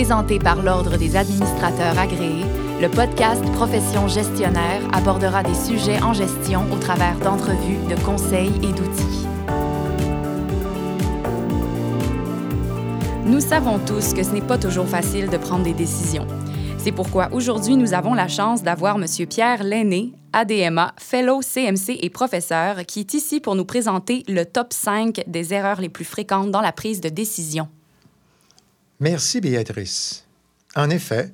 Présenté par l'Ordre des administrateurs agréés, le podcast Profession gestionnaire abordera des sujets en gestion au travers d'entrevues, de conseils et d'outils. Nous savons tous que ce n'est pas toujours facile de prendre des décisions. C'est pourquoi aujourd'hui, nous avons la chance d'avoir M. Pierre Lenné, ADMA, Fellow CMC et professeur, qui est ici pour nous présenter le top 5 des erreurs les plus fréquentes dans la prise de décision. Merci, Béatrice. En effet,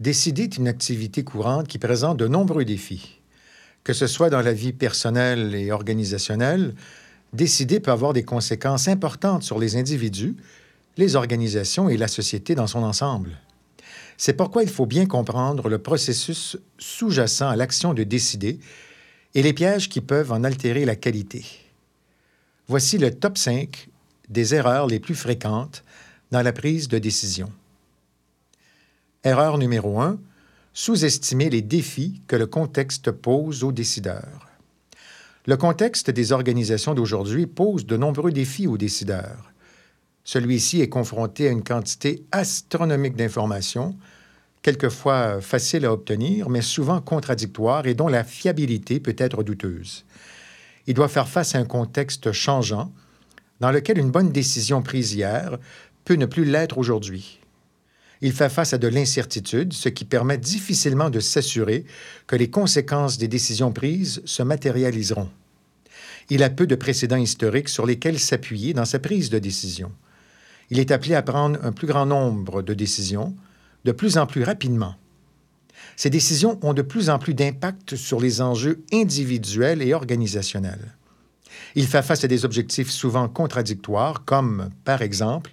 décider est une activité courante qui présente de nombreux défis. Que ce soit dans la vie personnelle et organisationnelle, décider peut avoir des conséquences importantes sur les individus, les organisations et la société dans son ensemble. C'est pourquoi il faut bien comprendre le processus sous-jacent à l'action de décider et les pièges qui peuvent en altérer la qualité. Voici le top 5 des erreurs les plus fréquentes dans la prise de décision. Erreur numéro 1. Sous-estimer les défis que le contexte pose aux décideurs. Le contexte des organisations d'aujourd'hui pose de nombreux défis aux décideurs. Celui-ci est confronté à une quantité astronomique d'informations, quelquefois faciles à obtenir, mais souvent contradictoires et dont la fiabilité peut être douteuse. Il doit faire face à un contexte changeant, dans lequel une bonne décision prise hier peut ne plus l'être aujourd'hui. Il fait face à de l'incertitude, ce qui permet difficilement de s'assurer que les conséquences des décisions prises se matérialiseront. Il a peu de précédents historiques sur lesquels s'appuyer dans sa prise de décision il est appelé à prendre un plus grand nombre de décisions, de plus en plus rapidement. Ces décisions ont de plus en plus d'impact sur les enjeux individuels et organisationnels. Il fait face à des objectifs souvent contradictoires, comme, par exemple,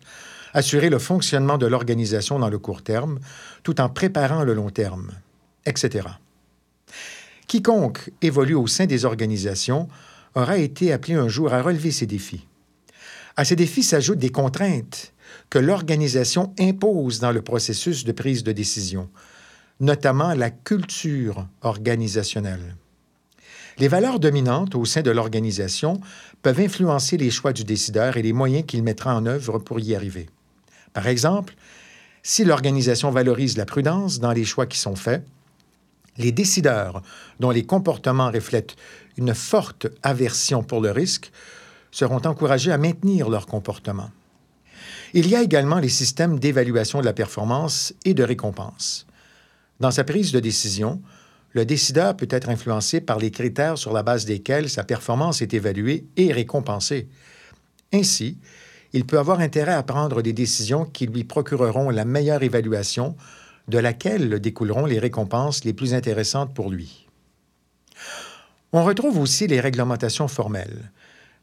assurer le fonctionnement de l'organisation dans le court terme, tout en préparant le long terme, etc. Quiconque évolue au sein des organisations aura été appelé un jour à relever ces défis. À ces défis s'ajoutent des contraintes que l'organisation impose dans le processus de prise de décision, notamment la culture organisationnelle. Les valeurs dominantes au sein de l'organisation peuvent influencer les choix du décideur et les moyens qu'il mettra en œuvre pour y arriver. Par exemple, si l'organisation valorise la prudence dans les choix qui sont faits, les décideurs dont les comportements reflètent une forte aversion pour le risque seront encouragés à maintenir leur comportement. Il y a également les systèmes d'évaluation de la performance et de récompense. Dans sa prise de décision, le décideur peut être influencé par les critères sur la base desquels sa performance est évaluée et récompensée. Ainsi, il peut avoir intérêt à prendre des décisions qui lui procureront la meilleure évaluation, de laquelle découleront les récompenses les plus intéressantes pour lui. On retrouve aussi les réglementations formelles.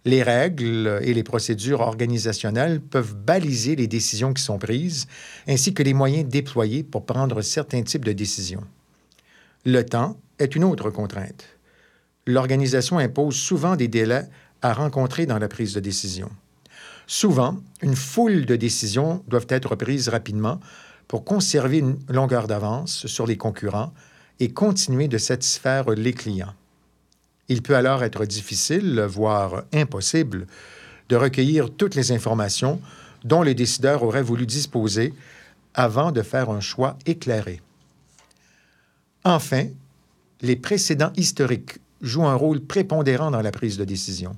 Les règles et les procédures organisationnelles peuvent baliser les décisions qui sont prises, ainsi que les moyens déployés pour prendre certains types de décisions. Le temps est une autre contrainte. L'organisation impose souvent des délais à rencontrer dans la prise de décision. Souvent, une foule de décisions doivent être prises rapidement pour conserver une longueur d'avance sur les concurrents et continuer de satisfaire les clients. Il peut alors être difficile, voire impossible, de recueillir toutes les informations dont les décideurs auraient voulu disposer avant de faire un choix éclairé. Enfin, les précédents historiques jouent un rôle prépondérant dans la prise de décision.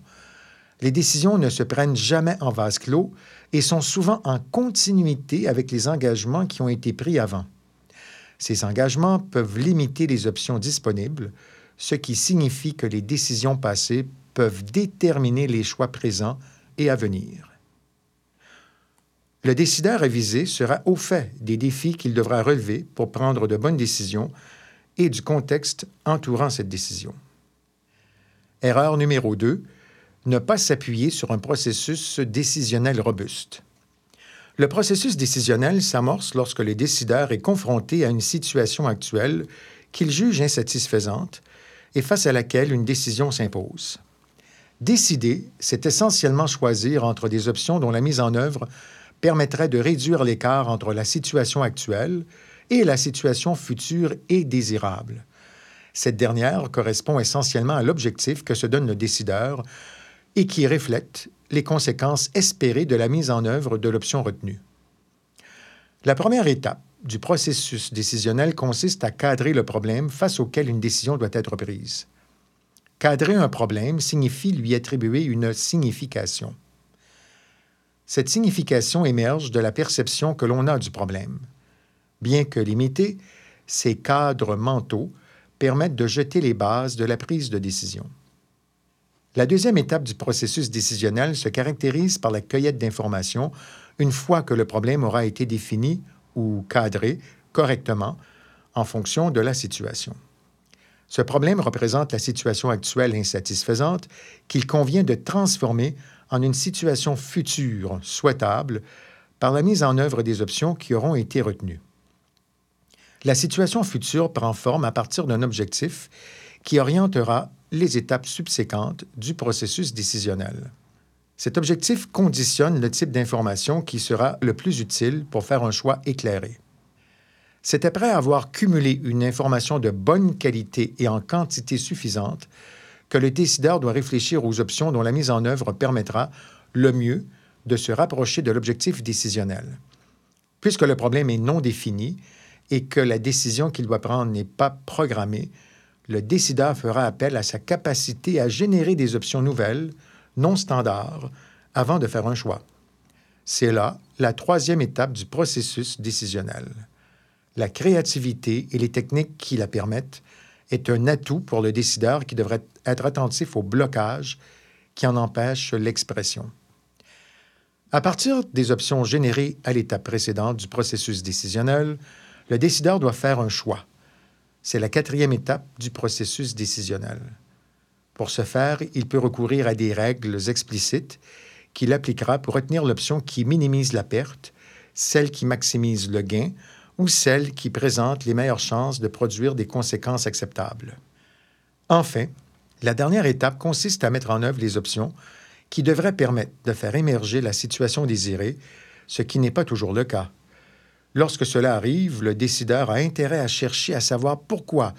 Les décisions ne se prennent jamais en vase clos et sont souvent en continuité avec les engagements qui ont été pris avant. Ces engagements peuvent limiter les options disponibles, ce qui signifie que les décisions passées peuvent déterminer les choix présents et à venir. Le décideur avisé sera au fait des défis qu'il devra relever pour prendre de bonnes décisions et du contexte entourant cette décision. Erreur numéro 2. Ne pas s'appuyer sur un processus décisionnel robuste. Le processus décisionnel s'amorce lorsque le décideur est confronté à une situation actuelle qu'il juge insatisfaisante et face à laquelle une décision s'impose. Décider, c'est essentiellement choisir entre des options dont la mise en œuvre permettrait de réduire l'écart entre la situation actuelle et la situation future et désirable. Cette dernière correspond essentiellement à l'objectif que se donne le décideur et qui reflète les conséquences espérées de la mise en œuvre de l'option retenue. La première étape du processus décisionnel consiste à cadrer le problème face auquel une décision doit être prise. Cadrer un problème signifie lui attribuer une signification. Cette signification émerge de la perception que l'on a du problème. Bien que limités, ces cadres mentaux permettent de jeter les bases de la prise de décision. La deuxième étape du processus décisionnel se caractérise par la cueillette d'informations une fois que le problème aura été défini ou cadré correctement en fonction de la situation. Ce problème représente la situation actuelle insatisfaisante qu'il convient de transformer en une situation future souhaitable par la mise en œuvre des options qui auront été retenues. La situation future prend forme à partir d'un objectif qui orientera les étapes subséquentes du processus décisionnel. Cet objectif conditionne le type d'information qui sera le plus utile pour faire un choix éclairé. C'est après avoir cumulé une information de bonne qualité et en quantité suffisante que le décideur doit réfléchir aux options dont la mise en œuvre permettra le mieux de se rapprocher de l'objectif décisionnel. Puisque le problème est non défini et que la décision qu'il doit prendre n'est pas programmée, le décideur fera appel à sa capacité à générer des options nouvelles, non standards, avant de faire un choix. C'est là la troisième étape du processus décisionnel. La créativité et les techniques qui la permettent est un atout pour le décideur qui devrait être attentif au blocage qui en empêche l'expression. À partir des options générées à l'étape précédente du processus décisionnel, le décideur doit faire un choix. C'est la quatrième étape du processus décisionnel. Pour ce faire, il peut recourir à des règles explicites qu'il appliquera pour retenir l'option qui minimise la perte, celle qui maximise le gain ou celle qui présente les meilleures chances de produire des conséquences acceptables. Enfin, la dernière étape consiste à mettre en œuvre les options qui devraient permettre de faire émerger la situation désirée, ce qui n'est pas toujours le cas. Lorsque cela arrive, le décideur a intérêt à chercher à savoir pourquoi,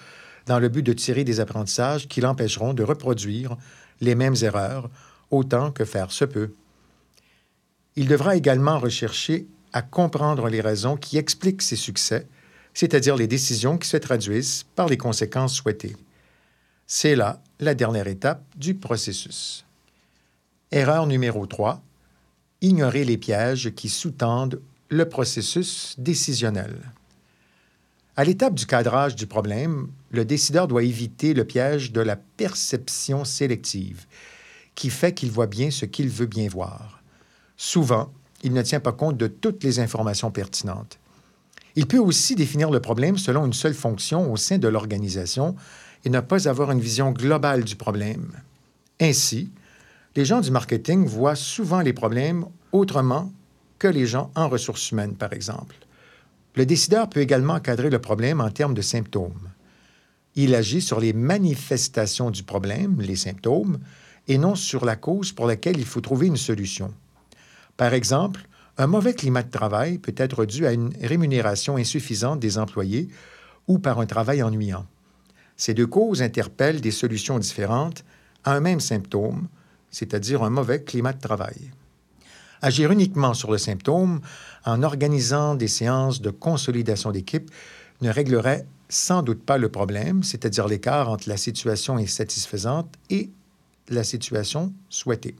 dans le but de tirer des apprentissages qui l'empêcheront de reproduire les mêmes erreurs autant que faire se peut. Il devra également rechercher à comprendre les raisons qui expliquent ses succès, c'est-à-dire les décisions qui se traduisent par les conséquences souhaitées. C'est là la dernière étape du processus. Erreur numéro 3. Ignorer les pièges qui sous-tendent le processus décisionnel. À l'étape du cadrage du problème, le décideur doit éviter le piège de la perception sélective, qui fait qu'il voit bien ce qu'il veut bien voir. Souvent, il ne tient pas compte de toutes les informations pertinentes. Il peut aussi définir le problème selon une seule fonction au sein de l'organisation et ne pas avoir une vision globale du problème. Ainsi, les gens du marketing voient souvent les problèmes autrement que les gens en ressources humaines, par exemple. Le décideur peut également encadrer le problème en termes de symptômes. Il agit sur les manifestations du problème, les symptômes, et non sur la cause pour laquelle il faut trouver une solution. Par exemple, un mauvais climat de travail peut être dû à une rémunération insuffisante des employés ou par un travail ennuyant. Ces deux causes interpellent des solutions différentes à un même symptôme, c'est-à-dire un mauvais climat de travail. Agir uniquement sur le symptôme en organisant des séances de consolidation d'équipe ne réglerait sans doute pas le problème, c'est-à-dire l'écart entre la situation insatisfaisante et la situation souhaitée.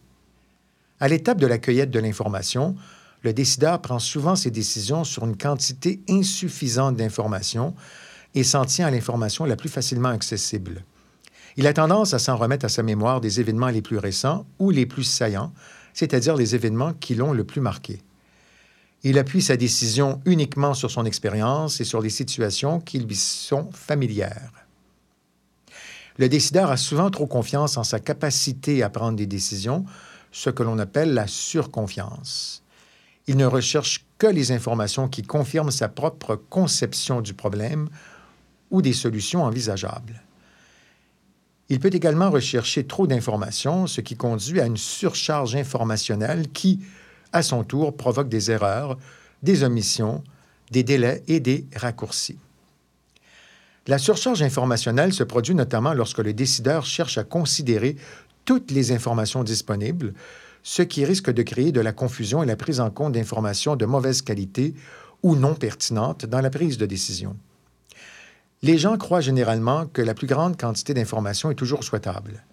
À l'étape de la cueillette de l'information, le décideur prend souvent ses décisions sur une quantité insuffisante d'informations et s'en tient à l'information la plus facilement accessible. Il a tendance à s'en remettre à sa mémoire des événements les plus récents ou les plus saillants, c'est-à-dire les événements qui l'ont le plus marqué. Il appuie sa décision uniquement sur son expérience et sur les situations qui lui sont familières. Le décideur a souvent trop confiance en sa capacité à prendre des décisions, ce que l'on appelle la surconfiance. Il ne recherche que les informations qui confirment sa propre conception du problème ou des solutions envisageables. Il peut également rechercher trop d'informations, ce qui conduit à une surcharge informationnelle qui, à son tour, provoque des erreurs, des omissions, des délais et des raccourcis. La surcharge informationnelle se produit notamment lorsque le décideur cherche à considérer toutes les informations disponibles, ce qui risque de créer de la confusion et la prise en compte d'informations de mauvaise qualité ou non pertinentes dans la prise de décision. Les gens croient généralement que la plus grande quantité d'informations est toujours souhaitable.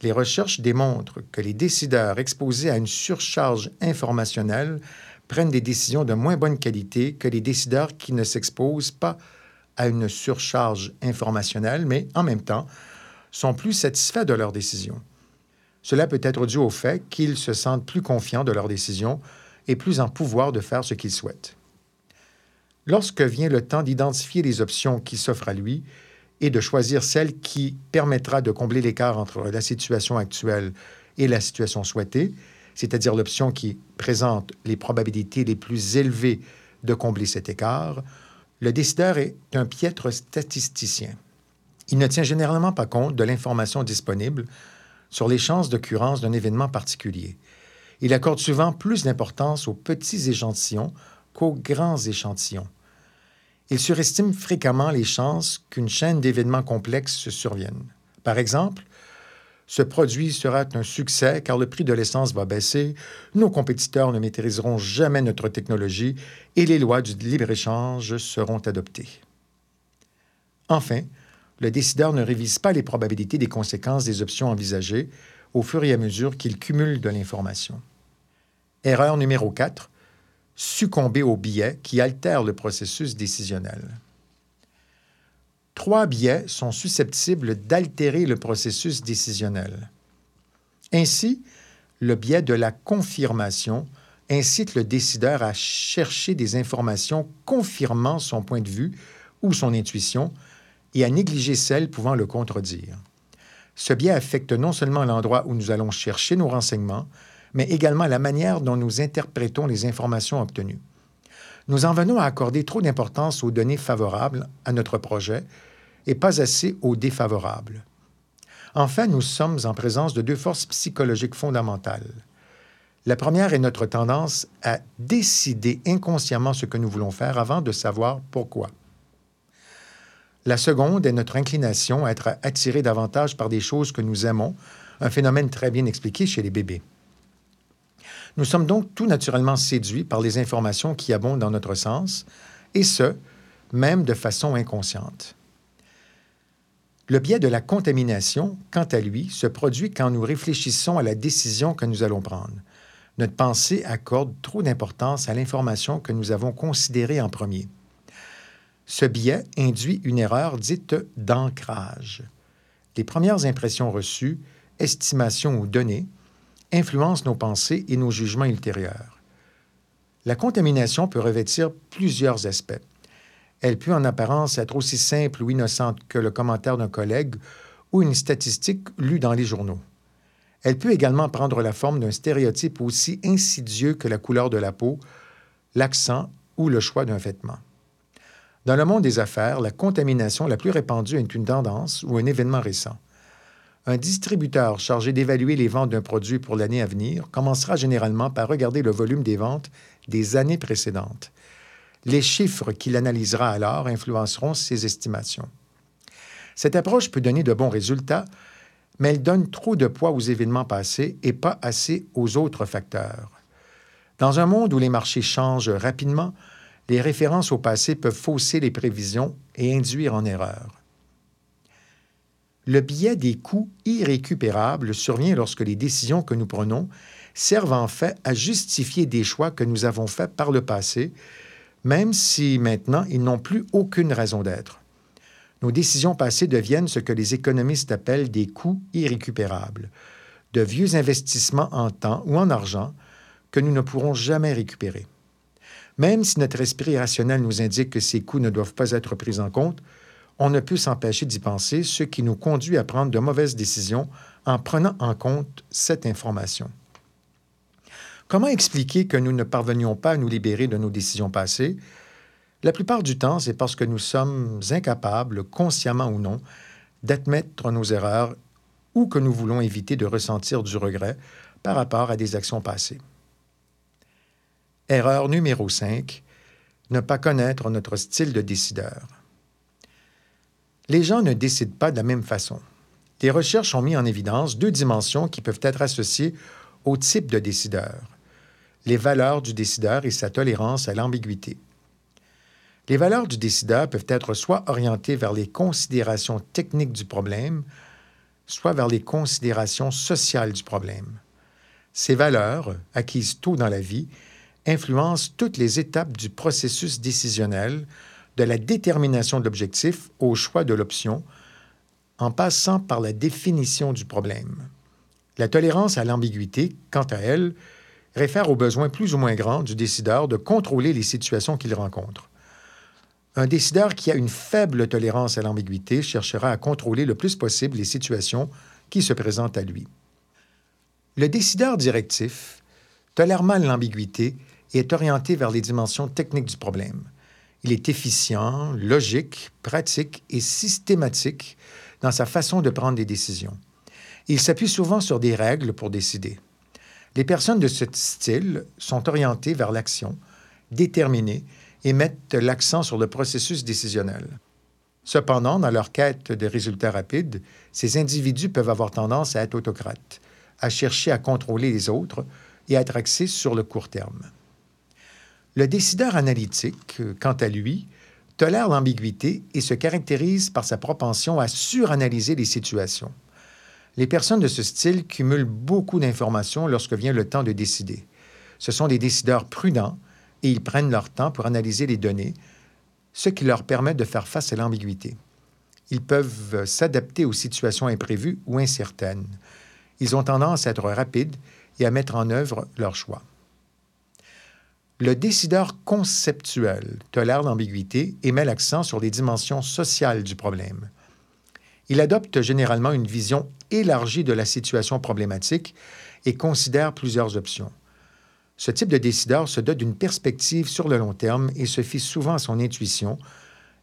Les recherches démontrent que les décideurs exposés à une surcharge informationnelle prennent des décisions de moins bonne qualité que les décideurs qui ne s'exposent pas à une surcharge informationnelle, mais en même temps sont plus satisfaits de leurs décisions. Cela peut être dû au fait qu'ils se sentent plus confiants de leurs décisions et plus en pouvoir de faire ce qu'ils souhaitent. Lorsque vient le temps d'identifier les options qui s'offrent à lui et de choisir celle qui permettra de combler l'écart entre la situation actuelle et la situation souhaitée, c'est-à-dire l'option qui présente les probabilités les plus élevées de combler cet écart, le décideur est un piètre statisticien. Il ne tient généralement pas compte de l'information disponible sur les chances d'occurrence d'un événement particulier. Il accorde souvent plus d'importance aux petits échantillons qu'aux grands échantillons. Il surestime fréquemment les chances qu'une chaîne d'événements complexes survienne. Par exemple, ce produit sera un succès car le prix de l'essence va baisser, nos compétiteurs ne maîtriseront jamais notre technologie et les lois du libre-échange seront adoptées. Enfin, le décideur ne révise pas les probabilités des conséquences des options envisagées au fur et à mesure qu'il cumule de l'information. Erreur numéro 4. Succomber aux biais qui altèrent le processus décisionnel. Trois biais sont susceptibles d'altérer le processus décisionnel. Ainsi, le biais de la confirmation incite le décideur à chercher des informations confirmant son point de vue ou son intuition et à négliger celles pouvant le contredire. Ce biais affecte non seulement l'endroit où nous allons chercher nos renseignements, mais également la manière dont nous interprétons les informations obtenues. Nous en venons à accorder trop d'importance aux données favorables à notre projet et pas assez aux défavorables. Enfin, nous sommes en présence de deux forces psychologiques fondamentales. La première est notre tendance à décider inconsciemment ce que nous voulons faire avant de savoir pourquoi. La seconde est notre inclination à être attiré davantage par des choses que nous aimons, un phénomène très bien expliqué chez les bébés. Nous sommes donc tout naturellement séduits par les informations qui abondent dans notre sens, et ce, même de façon inconsciente. Le biais de la contamination, quant à lui, se produit quand nous réfléchissons à la décision que nous allons prendre. Notre pensée accorde trop d'importance à l'information que nous avons considérée en premier. Ce biais induit une erreur dite d'ancrage. Les premières impressions reçues, estimations ou données, influencent nos pensées et nos jugements ultérieurs. La contamination peut revêtir plusieurs aspects. Elle peut en apparence être aussi simple ou innocente que le commentaire d'un collègue ou une statistique lue dans les journaux. Elle peut également prendre la forme d'un stéréotype aussi insidieux que la couleur de la peau, l'accent ou le choix d'un vêtement. Dans le monde des affaires, la contamination la plus répandue est une tendance ou un événement récent. Un distributeur chargé d'évaluer les ventes d'un produit pour l'année à venir commencera généralement par regarder le volume des ventes des années précédentes. Les chiffres qu'il analysera alors influenceront ses estimations. Cette approche peut donner de bons résultats, mais elle donne trop de poids aux événements passés et pas assez aux autres facteurs. Dans un monde où les marchés changent rapidement, les références au passé peuvent fausser les prévisions et induire en erreur. Le biais des coûts irrécupérables survient lorsque les décisions que nous prenons servent en fait à justifier des choix que nous avons faits par le passé, même si maintenant ils n'ont plus aucune raison d'être. Nos décisions passées deviennent ce que les économistes appellent des coûts irrécupérables, de vieux investissements en temps ou en argent que nous ne pourrons jamais récupérer. Même si notre esprit rationnel nous indique que ces coûts ne doivent pas être pris en compte, on ne peut s'empêcher d'y penser, ce qui nous conduit à prendre de mauvaises décisions en prenant en compte cette information. Comment expliquer que nous ne parvenions pas à nous libérer de nos décisions passées? La plupart du temps, c'est parce que nous sommes incapables, consciemment ou non, d'admettre nos erreurs ou que nous voulons éviter de ressentir du regret par rapport à des actions passées. Erreur numéro 5. Ne pas connaître notre style de décideur. Les gens ne décident pas de la même façon. Les recherches ont mis en évidence deux dimensions qui peuvent être associées au type de décideur. Les valeurs du décideur et sa tolérance à l'ambiguïté. Les valeurs du décideur peuvent être soit orientées vers les considérations techniques du problème, soit vers les considérations sociales du problème. Ces valeurs, acquises tôt dans la vie, influencent toutes les étapes du processus décisionnel, de la détermination de l'objectif au choix de l'option, en passant par la définition du problème. La tolérance à l'ambiguïté, quant à elle, réfère au besoin plus ou moins grand du décideur de contrôler les situations qu'il rencontre. Un décideur qui a une faible tolérance à l'ambiguïté cherchera à contrôler le plus possible les situations qui se présentent à lui. Le décideur directif tolère mal l'ambiguïté et est orienté vers les dimensions techniques du problème. Il est efficient, logique, pratique et systématique dans sa façon de prendre des décisions. Il s'appuie souvent sur des règles pour décider. Les personnes de ce style sont orientées vers l'action, déterminées et mettent l'accent sur le processus décisionnel. Cependant, dans leur quête de résultats rapides, ces individus peuvent avoir tendance à être autocrates, à chercher à contrôler les autres et à être axés sur le court terme. Le décideur analytique, quant à lui, tolère l'ambiguïté et se caractérise par sa propension à suranalyser les situations. Les personnes de ce style cumulent beaucoup d'informations lorsque vient le temps de décider. Ce sont des décideurs prudents et ils prennent leur temps pour analyser les données, ce qui leur permet de faire face à l'ambiguïté. Ils peuvent s'adapter aux situations imprévues ou incertaines. Ils ont tendance à être rapides et à mettre en œuvre leurs choix. Le décideur conceptuel tolère l'ambiguïté et met l'accent sur les dimensions sociales du problème. Il adopte généralement une vision élargie de la situation problématique et considère plusieurs options. Ce type de décideur se dote d'une perspective sur le long terme et se fie souvent à son intuition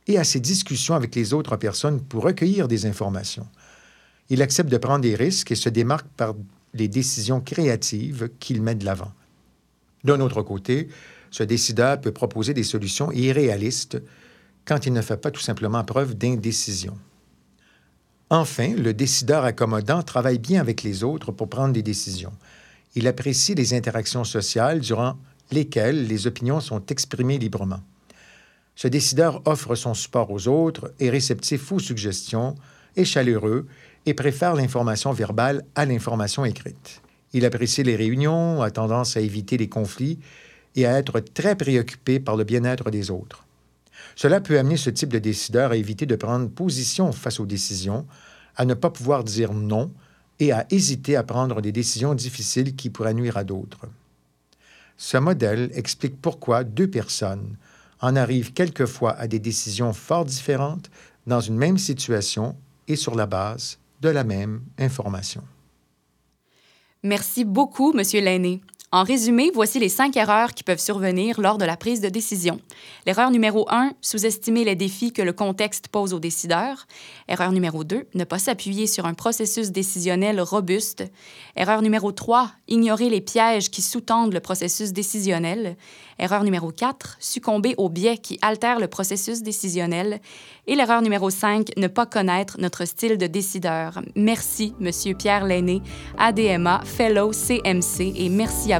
et à ses discussions avec les autres personnes pour recueillir des informations. Il accepte de prendre des risques et se démarque par les décisions créatives qu'il met de l'avant. D'un autre côté, ce décideur peut proposer des solutions irréalistes quand il ne fait pas tout simplement preuve d'indécision. Enfin, le décideur accommodant travaille bien avec les autres pour prendre des décisions. Il apprécie les interactions sociales durant lesquelles les opinions sont exprimées librement. Ce décideur offre son support aux autres, est réceptif aux suggestions, est chaleureux et préfère l'information verbale à l'information écrite. Il apprécie les réunions, a tendance à éviter les conflits et à être très préoccupé par le bien-être des autres. Cela peut amener ce type de décideur à éviter de prendre position face aux décisions, à ne pas pouvoir dire non et à hésiter à prendre des décisions difficiles qui pourraient nuire à d'autres. Ce modèle explique pourquoi deux personnes en arrivent quelquefois à des décisions fort différentes dans une même situation et sur la base de la même information. Merci beaucoup, Monsieur Lainé. En résumé, voici les cinq erreurs qui peuvent survenir lors de la prise de décision. L'erreur numéro 1, sous-estimer les défis que le contexte pose aux décideurs. Erreur numéro 2, ne pas s'appuyer sur un processus décisionnel robuste. Erreur numéro 3, ignorer les pièges qui sous-tendent le processus décisionnel. Erreur numéro 4, succomber aux biais qui altèrent le processus décisionnel. Et l'erreur numéro 5, ne pas connaître notre style de décideur. Merci, Monsieur Pierre Lainé, ADMA, Fellow CMC, et merci à